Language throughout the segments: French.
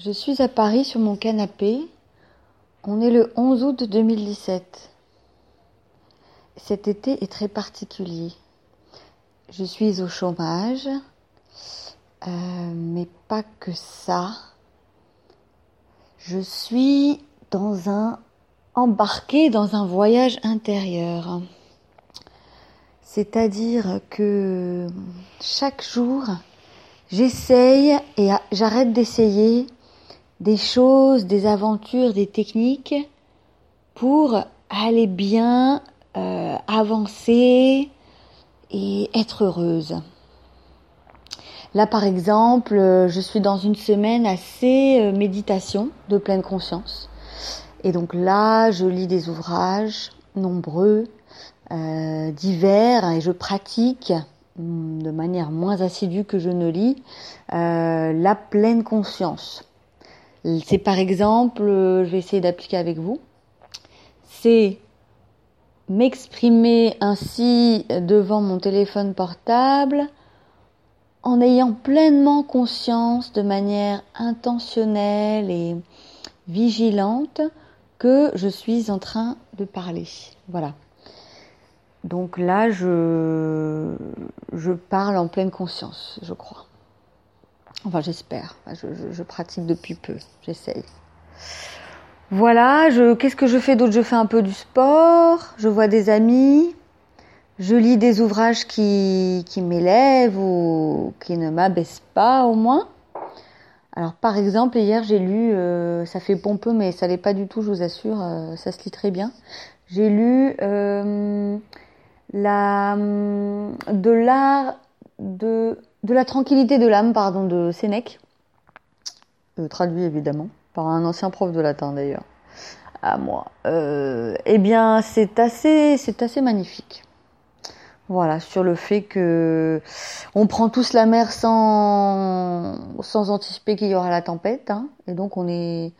Je suis à Paris sur mon canapé. On est le 11 août 2017. Cet été est très particulier. Je suis au chômage, euh, mais pas que ça. Je suis dans un embarqué dans un voyage intérieur. C'est-à-dire que chaque jour, j'essaye et j'arrête d'essayer des choses, des aventures, des techniques pour aller bien, euh, avancer et être heureuse. Là, par exemple, je suis dans une semaine assez euh, méditation de pleine conscience. Et donc là, je lis des ouvrages nombreux, euh, divers, et je pratique hmm, de manière moins assidue que je ne lis la pleine conscience. C'est par exemple, euh, je vais essayer d'appliquer avec vous, c'est m'exprimer ainsi devant mon téléphone portable en ayant pleinement conscience de manière intentionnelle et vigilante que je suis en train de parler. Voilà. Donc là, je, je parle en pleine conscience, je crois. Enfin, j'espère. Je, pratique depuis peu. J'essaye. Voilà, je, qu'est-ce que je fais d'autre? Je fais un peu du sport, je vois des amis, je lis des ouvrages qui, qui m'élèvent ou qui ne m'abaissent pas au moins. Alors par exemple, hier j'ai lu, euh, ça fait pompeux mais ça l'est pas du tout, je vous assure, euh, ça se lit très bien. J'ai lu euh, la, de l'art de de la tranquillité de l'âme, pardon, de Sénèque, euh, traduit évidemment par un ancien prof de latin d'ailleurs, à moi. Euh, eh bien, c'est assez, c'est assez magnifique. Voilà, sur le fait que on prend tous la mer sans, sans anticiper qu'il y aura la tempête, hein, et donc on est,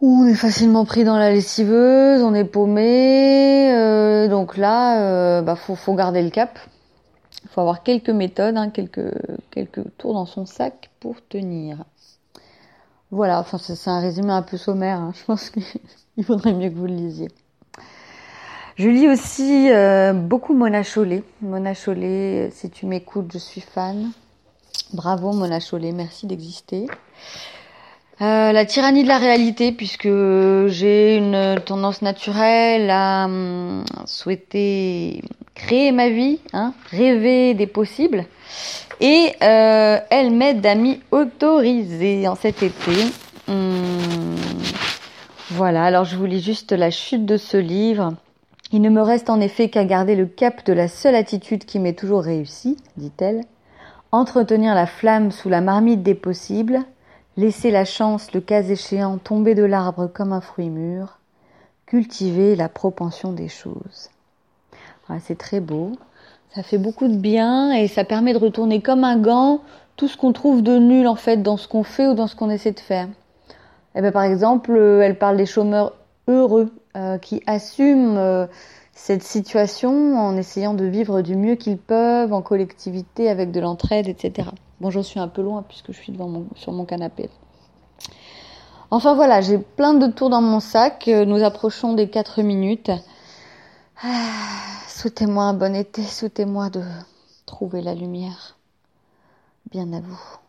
on est facilement pris dans la lessiveuse, on est paumé, euh, donc là, bah faut, faut garder le cap. Il faut avoir quelques méthodes, hein, quelques, tours dans son sac pour tenir. Voilà, enfin c'est un résumé un peu sommaire, hein. je pense qu'il faudrait mieux que vous le lisiez. Je lis aussi euh, beaucoup Mona Chollet. Mona Chollet, si tu m'écoutes, je suis fan. Bravo Mona Chollet, merci d'exister. Euh, la tyrannie de la réalité, puisque j'ai une tendance naturelle à hum, souhaiter créer ma vie, hein, rêver des possibles. Et euh, elle m'aide à m'y autoriser en cet été. Hum, voilà, alors je vous lis juste la chute de ce livre. Il ne me reste en effet qu'à garder le cap de la seule attitude qui m'est toujours réussie, dit-elle. Entretenir la flamme sous la marmite des possibles, Laisser la chance, le cas échéant, tomber de l'arbre comme un fruit mûr, cultiver la propension des choses. C'est très beau, ça fait beaucoup de bien et ça permet de retourner comme un gant tout ce qu'on trouve de nul en fait dans ce qu'on fait ou dans ce qu'on essaie de faire. Eh ben, par exemple, euh, elle parle des chômeurs heureux euh, qui assument euh, cette situation en essayant de vivre du mieux qu'ils peuvent en collectivité avec de l'entraide, etc. Bon, j'en suis un peu loin puisque je suis devant sur mon canapé. Enfin voilà, j'ai plein de tours dans mon sac. Nous approchons des 4 minutes. Ah, souhaitez-moi un bon été, souhaitez-moi de trouver la lumière. Bien à vous.